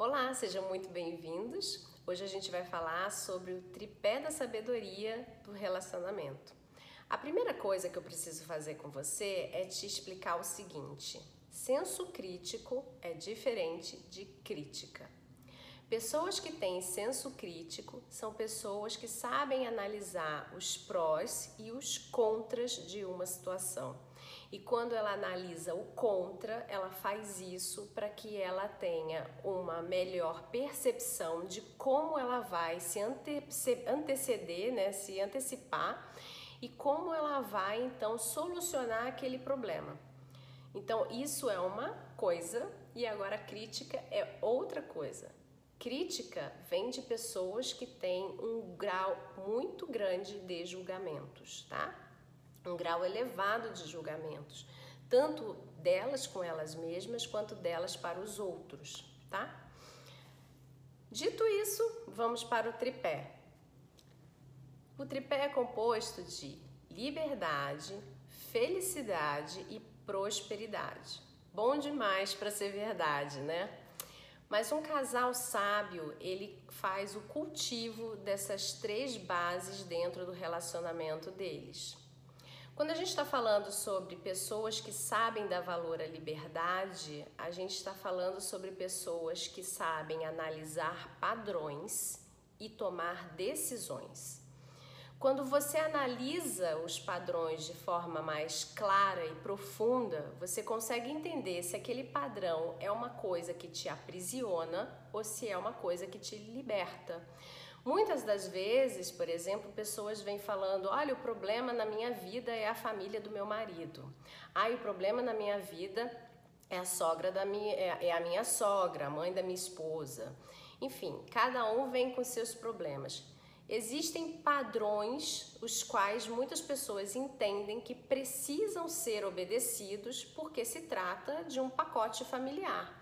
Olá, sejam muito bem-vindos. Hoje a gente vai falar sobre o tripé da sabedoria do relacionamento. A primeira coisa que eu preciso fazer com você é te explicar o seguinte: senso crítico é diferente de crítica. Pessoas que têm senso crítico são pessoas que sabem analisar os prós e os contras de uma situação. E quando ela analisa o contra, ela faz isso para que ela tenha uma melhor percepção de como ela vai se anteceder, né, se antecipar e como ela vai então solucionar aquele problema. Então, isso é uma coisa e agora crítica é outra coisa. Crítica vem de pessoas que têm um grau muito grande de julgamentos, tá? Um grau elevado de julgamentos, tanto delas com elas mesmas quanto delas para os outros, tá? Dito isso, vamos para o tripé. O tripé é composto de liberdade, felicidade e prosperidade. Bom demais para ser verdade, né? Mas um casal sábio, ele faz o cultivo dessas três bases dentro do relacionamento deles. Quando a gente está falando sobre pessoas que sabem dar valor à liberdade, a gente está falando sobre pessoas que sabem analisar padrões e tomar decisões. Quando você analisa os padrões de forma mais clara e profunda, você consegue entender se aquele padrão é uma coisa que te aprisiona ou se é uma coisa que te liberta. Muitas das vezes, por exemplo, pessoas vêm falando: olha, o problema na minha vida é a família do meu marido. Ah, o problema na minha vida é a sogra da minha, é, é a minha sogra, a mãe da minha esposa. Enfim, cada um vem com seus problemas. Existem padrões os quais muitas pessoas entendem que precisam ser obedecidos porque se trata de um pacote familiar.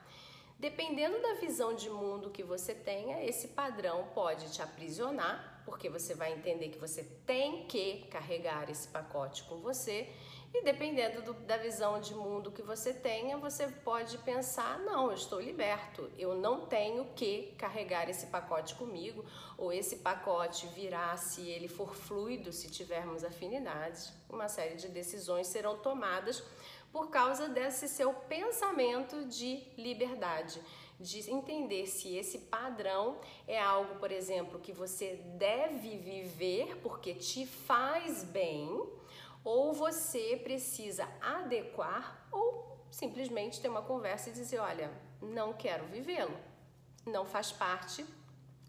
Dependendo da visão de mundo que você tenha, esse padrão pode te aprisionar, porque você vai entender que você tem que carregar esse pacote com você e dependendo do, da visão de mundo que você tenha, você pode pensar: não, eu estou liberto, eu não tenho que carregar esse pacote comigo, ou esse pacote virá se ele for fluido, se tivermos afinidades. Uma série de decisões serão tomadas por causa desse seu pensamento de liberdade de entender se esse padrão é algo, por exemplo, que você deve viver porque te faz bem ou você precisa adequar ou simplesmente ter uma conversa e dizer: olha, não quero vivê-lo, não faz parte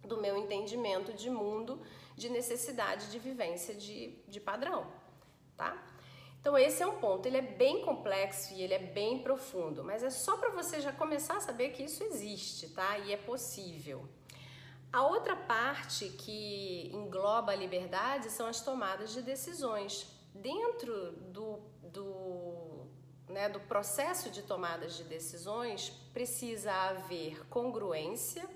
do meu entendimento de mundo, de necessidade de vivência de, de padrão, tá? Então esse é um ponto, ele é bem complexo e ele é bem profundo, mas é só para você já começar a saber que isso existe, tá? E é possível. A outra parte que engloba a liberdade são as tomadas de decisões dentro do, do, né, do processo de tomadas de decisões, precisa haver congruência,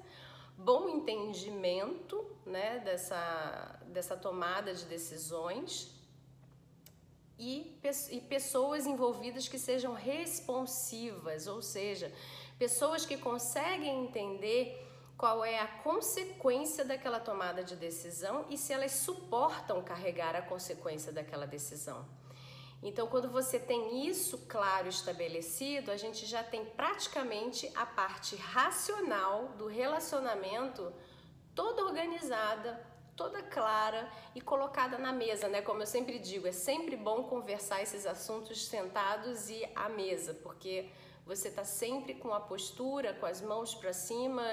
bom entendimento né, dessa, dessa tomada de decisões e, e pessoas envolvidas que sejam responsivas, ou seja, pessoas que conseguem entender qual é a consequência daquela tomada de decisão e se elas suportam carregar a consequência daquela decisão. Então, quando você tem isso claro estabelecido, a gente já tem praticamente a parte racional do relacionamento toda organizada, toda clara e colocada na mesa, né? Como eu sempre digo, é sempre bom conversar esses assuntos sentados e à mesa, porque você está sempre com a postura, com as mãos para cima,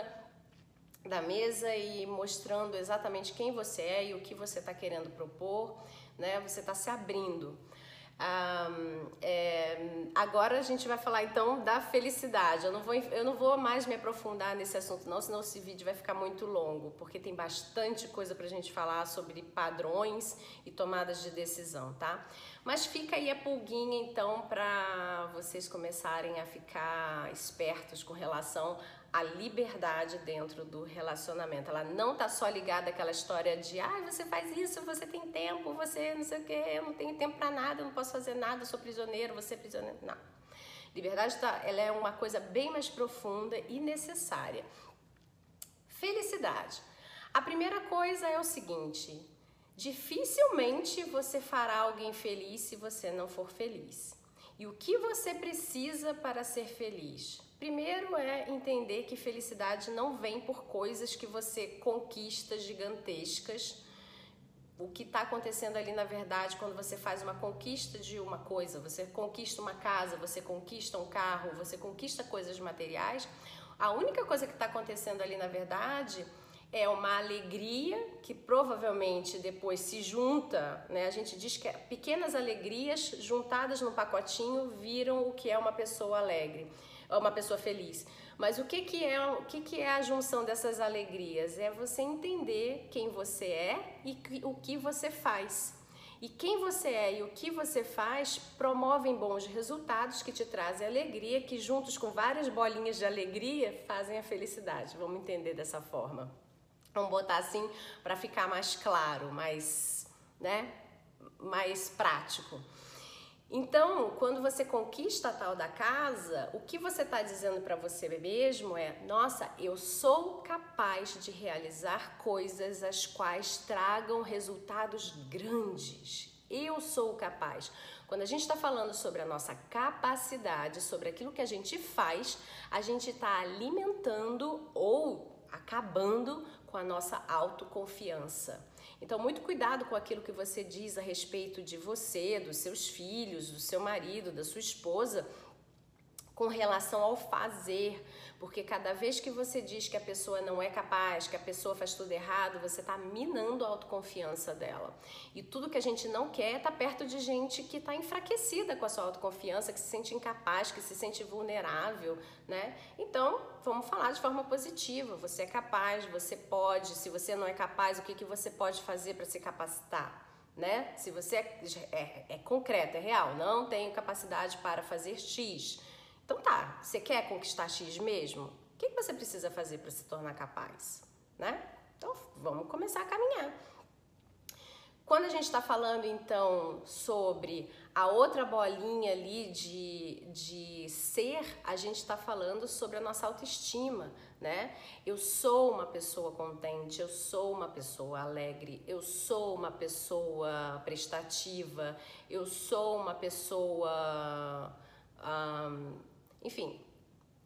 da mesa e mostrando exatamente quem você é e o que você está querendo propor, né? Você está se abrindo. Um, é, agora a gente vai falar então da felicidade. Eu não, vou, eu não vou mais me aprofundar nesse assunto, não, senão esse vídeo vai ficar muito longo, porque tem bastante coisa para a gente falar sobre padrões e tomadas de decisão, tá? Mas fica aí a pulguinha então para vocês começarem a ficar espertos com relação a liberdade dentro do relacionamento. Ela não tá só ligada àquela história de, ah, você faz isso, você tem tempo, você não sei o que, eu não tenho tempo para nada, eu não posso fazer nada, eu sou prisioneiro, você é prisioneiro. Não. Liberdade tá, ela é uma coisa bem mais profunda e necessária. Felicidade. A primeira coisa é o seguinte: dificilmente você fará alguém feliz se você não for feliz. E o que você precisa para ser feliz? Primeiro é entender que felicidade não vem por coisas que você conquista gigantescas. O que está acontecendo ali, na verdade, quando você faz uma conquista de uma coisa, você conquista uma casa, você conquista um carro, você conquista coisas materiais, a única coisa que está acontecendo ali, na verdade, é uma alegria que provavelmente depois se junta, né? A gente diz que é pequenas alegrias juntadas num pacotinho viram o que é uma pessoa alegre, uma pessoa feliz. Mas o que, que é o que, que é a junção dessas alegrias? É você entender quem você é e o que você faz. E quem você é e o que você faz promovem bons resultados que te trazem alegria, que juntos com várias bolinhas de alegria fazem a felicidade. Vamos entender dessa forma. Vamos botar assim para ficar mais claro, mais, né, mais prático. Então, quando você conquista a tal da casa, o que você está dizendo para você mesmo é: nossa, eu sou capaz de realizar coisas as quais tragam resultados grandes. Eu sou capaz. Quando a gente está falando sobre a nossa capacidade, sobre aquilo que a gente faz, a gente está alimentando ou acabando com a nossa autoconfiança. Então, muito cuidado com aquilo que você diz a respeito de você, dos seus filhos, do seu marido, da sua esposa, com relação ao fazer, porque cada vez que você diz que a pessoa não é capaz, que a pessoa faz tudo errado, você está minando a autoconfiança dela. E tudo que a gente não quer é tá perto de gente que está enfraquecida com a sua autoconfiança, que se sente incapaz, que se sente vulnerável, né? Então, vamos falar de forma positiva. Você é capaz, você pode. Se você não é capaz, o que, que você pode fazer para se capacitar? Né? Se você é, é, é concreto, é real, não tenho capacidade para fazer X então tá, você quer conquistar X mesmo? O que, você precisa fazer para se tornar capaz? Né? Então vamos começar a caminhar. Quando a gente está falando então sobre a outra bolinha ali de, de ser, a gente está falando sobre a nossa autoestima, né? Eu sou uma pessoa contente, eu sou uma pessoa alegre, eu sou uma pessoa prestativa, eu sou uma pessoa. Um, enfim,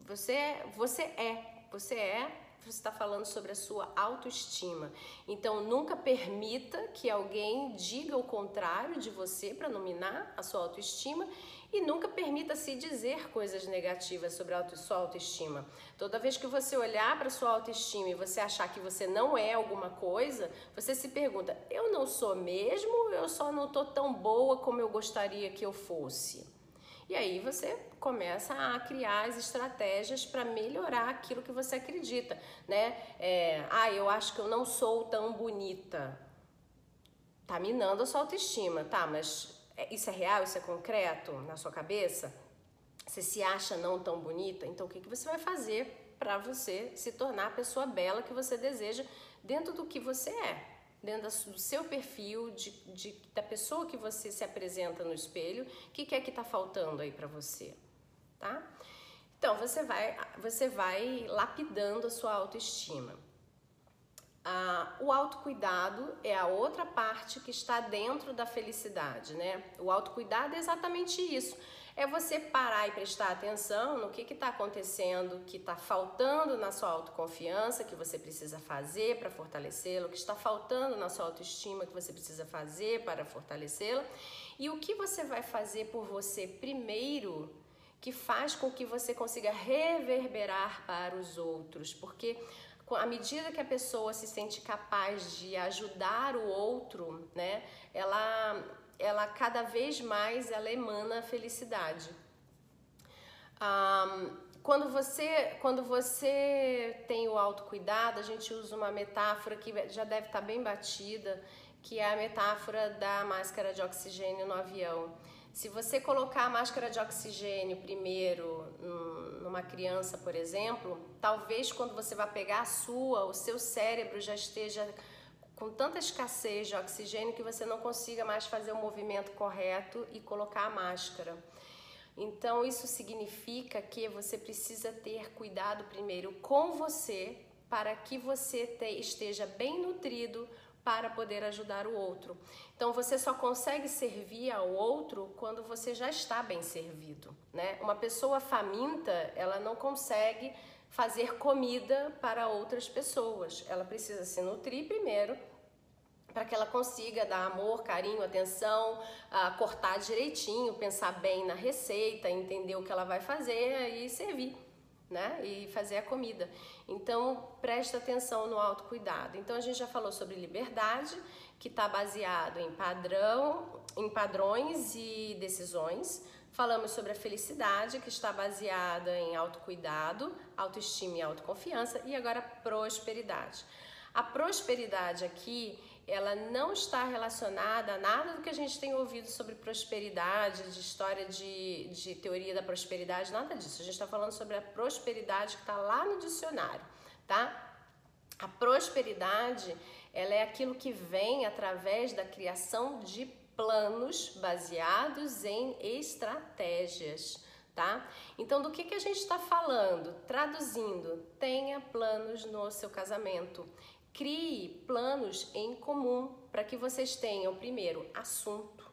você, é, você é, você é, você está falando sobre a sua autoestima. Então, nunca permita que alguém diga o contrário de você para nominar a sua autoestima e nunca permita se dizer coisas negativas sobre a sua autoestima. Toda vez que você olhar para sua autoestima e você achar que você não é alguma coisa, você se pergunta: eu não sou mesmo? Eu só não estou tão boa como eu gostaria que eu fosse. E aí você começa a criar as estratégias para melhorar aquilo que você acredita, né? É, ah, eu acho que eu não sou tão bonita. Tá minando a sua autoestima, tá? Mas é, isso é real? Isso é concreto na sua cabeça? Você se acha não tão bonita? Então o que, que você vai fazer para você se tornar a pessoa bela que você deseja dentro do que você é? Dentro do seu perfil, de, de, da pessoa que você se apresenta no espelho, o que, que é que está faltando aí para você, tá? Então, você vai, você vai lapidando a sua autoestima. Ah, o autocuidado é a outra parte que está dentro da felicidade, né? O autocuidado é exatamente isso é você parar e prestar atenção no que está acontecendo, que está faltando na sua autoconfiança, que você precisa fazer para fortalecê-la, o que está faltando na sua autoestima, que você precisa fazer para fortalecê-la, e o que você vai fazer por você primeiro, que faz com que você consiga reverberar para os outros, porque à medida que a pessoa se sente capaz de ajudar o outro, né, ela ela cada vez mais ela emana felicidade. Um, quando você, quando você tem o autocuidado, a gente usa uma metáfora que já deve estar bem batida, que é a metáfora da máscara de oxigênio no avião. Se você colocar a máscara de oxigênio primeiro numa criança, por exemplo, talvez quando você vai pegar a sua, o seu cérebro já esteja com tanta escassez de oxigênio que você não consiga mais fazer o movimento correto e colocar a máscara. Então, isso significa que você precisa ter cuidado primeiro com você para que você te, esteja bem nutrido para poder ajudar o outro. Então você só consegue servir ao outro quando você já está bem servido, né? Uma pessoa faminta, ela não consegue fazer comida para outras pessoas. Ela precisa se nutrir primeiro para que ela consiga dar amor, carinho, atenção, uh, cortar direitinho, pensar bem na receita, entender o que ela vai fazer e servir, né? E fazer a comida. Então, presta atenção no autocuidado. Então, a gente já falou sobre liberdade, que está baseado em padrão, em padrões e decisões. Falamos sobre a felicidade, que está baseada em autocuidado, autoestima e autoconfiança. E agora, prosperidade. A prosperidade aqui ela não está relacionada a nada do que a gente tem ouvido sobre prosperidade, de história de, de teoria da prosperidade, nada disso. A gente está falando sobre a prosperidade que está lá no dicionário, tá? A prosperidade, ela é aquilo que vem através da criação de planos baseados em estratégias, tá? Então, do que, que a gente está falando? Traduzindo, tenha planos no seu casamento. Crie planos em comum para que vocês tenham, primeiro, assunto.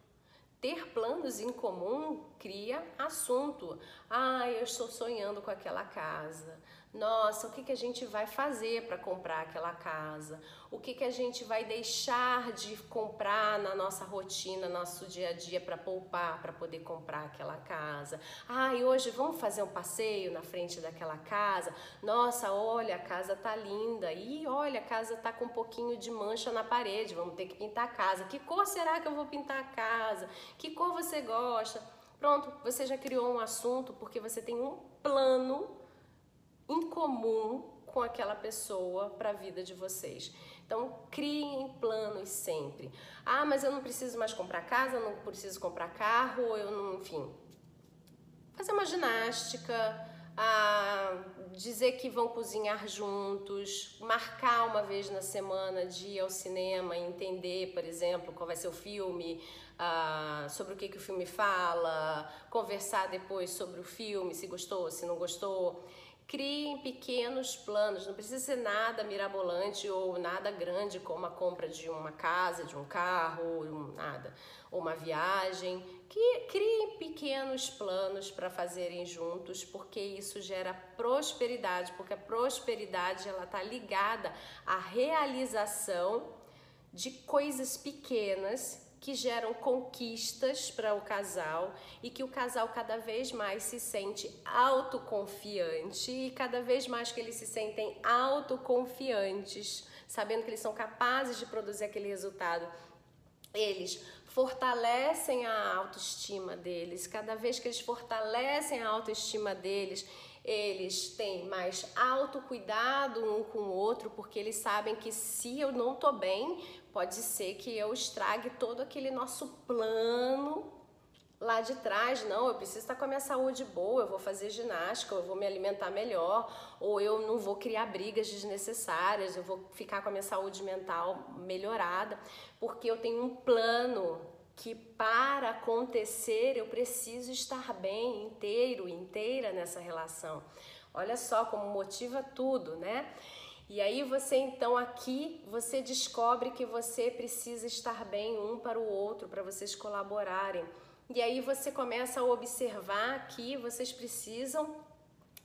Ter planos em comum cria assunto. Ah, eu estou sonhando com aquela casa nossa, o que, que a gente vai fazer para comprar aquela casa? O que, que a gente vai deixar de comprar na nossa rotina, nosso dia a dia para poupar, para poder comprar aquela casa? Ah, e hoje vamos fazer um passeio na frente daquela casa? Nossa, olha, a casa tá linda. E olha, a casa tá com um pouquinho de mancha na parede, vamos ter que pintar a casa. Que cor será que eu vou pintar a casa? Que cor você gosta? Pronto, você já criou um assunto porque você tem um plano em comum com aquela pessoa para a vida de vocês. Então, criem planos sempre. Ah, mas eu não preciso mais comprar casa, não preciso comprar carro, eu não, enfim. Fazer uma ginástica, dizer que vão cozinhar juntos, marcar uma vez na semana de ir ao cinema e entender, por exemplo, qual vai ser o filme, ah, sobre o que, que o filme fala, conversar depois sobre o filme, se gostou, se não gostou. Criem pequenos planos, não precisa ser nada mirabolante ou nada grande como a compra de uma casa, de um carro, nada, ou uma viagem. Que criem pequenos planos para fazerem juntos, porque isso gera prosperidade, porque a prosperidade ela está ligada à realização de coisas pequenas que geram conquistas para o casal e que o casal cada vez mais se sente autoconfiante e cada vez mais que eles se sentem autoconfiantes, sabendo que eles são capazes de produzir aquele resultado, eles fortalecem a autoestima deles. Cada vez que eles fortalecem a autoestima deles, eles têm mais autocuidado um com o outro, porque eles sabem que se eu não tô bem, pode ser que eu estrague todo aquele nosso plano lá de trás. Não, eu preciso estar com a minha saúde boa, eu vou fazer ginástica, eu vou me alimentar melhor, ou eu não vou criar brigas desnecessárias, eu vou ficar com a minha saúde mental melhorada, porque eu tenho um plano que para acontecer eu preciso estar bem, inteiro, inteira nessa relação. Olha só como motiva tudo, né? E aí você então aqui você descobre que você precisa estar bem um para o outro para vocês colaborarem. E aí você começa a observar que vocês precisam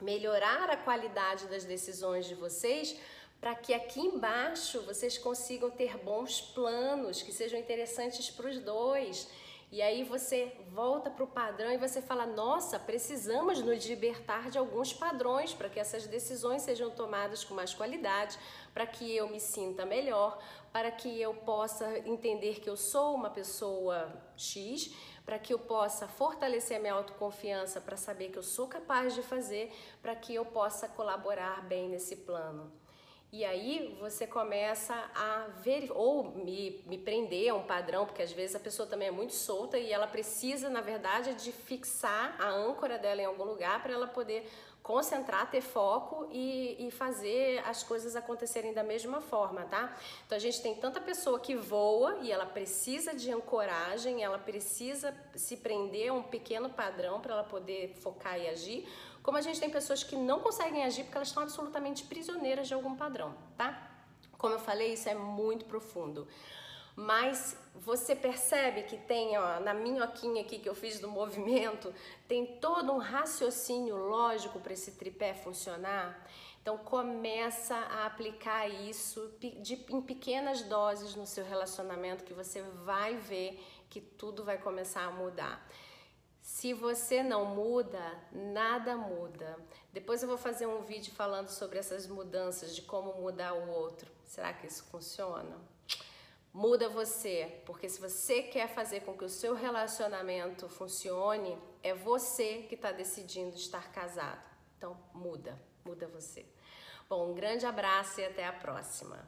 melhorar a qualidade das decisões de vocês para que aqui embaixo vocês consigam ter bons planos que sejam interessantes para os dois e aí você volta para o padrão e você fala: nossa, precisamos nos libertar de alguns padrões para que essas decisões sejam tomadas com mais qualidade, para que eu me sinta melhor, para que eu possa entender que eu sou uma pessoa X, para que eu possa fortalecer a minha autoconfiança, para saber que eu sou capaz de fazer, para que eu possa colaborar bem nesse plano. E aí você começa a ver ou me, me prender a um padrão, porque às vezes a pessoa também é muito solta e ela precisa, na verdade, de fixar a âncora dela em algum lugar para ela poder concentrar, ter foco e, e, fazer as coisas acontecerem da mesma forma, tá? Então a gente tem tanta pessoa que voa e ela precisa de ancoragem, ela precisa se prender a um pequeno padrão para ela poder focar e agir, como a gente tem pessoas que não conseguem agir porque elas estão absolutamente prisioneiras de algum padrão, tá? Como eu falei, isso é muito profundo. Mas você percebe que tem, ó, na minhoquinha aqui que eu fiz do movimento, tem todo um raciocínio lógico para esse tripé funcionar? Então começa a aplicar isso de, em pequenas doses no seu relacionamento que você vai ver que tudo vai começar a mudar. Se você não muda, nada muda. Depois eu vou fazer um vídeo falando sobre essas mudanças, de como mudar o outro. Será que isso funciona? Muda você, porque se você quer fazer com que o seu relacionamento funcione, é você que está decidindo estar casado. Então muda, muda você. Bom, um grande abraço e até a próxima.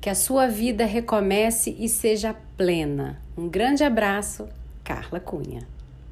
Que a sua vida recomece e seja plena. Um grande abraço, Carla Cunha.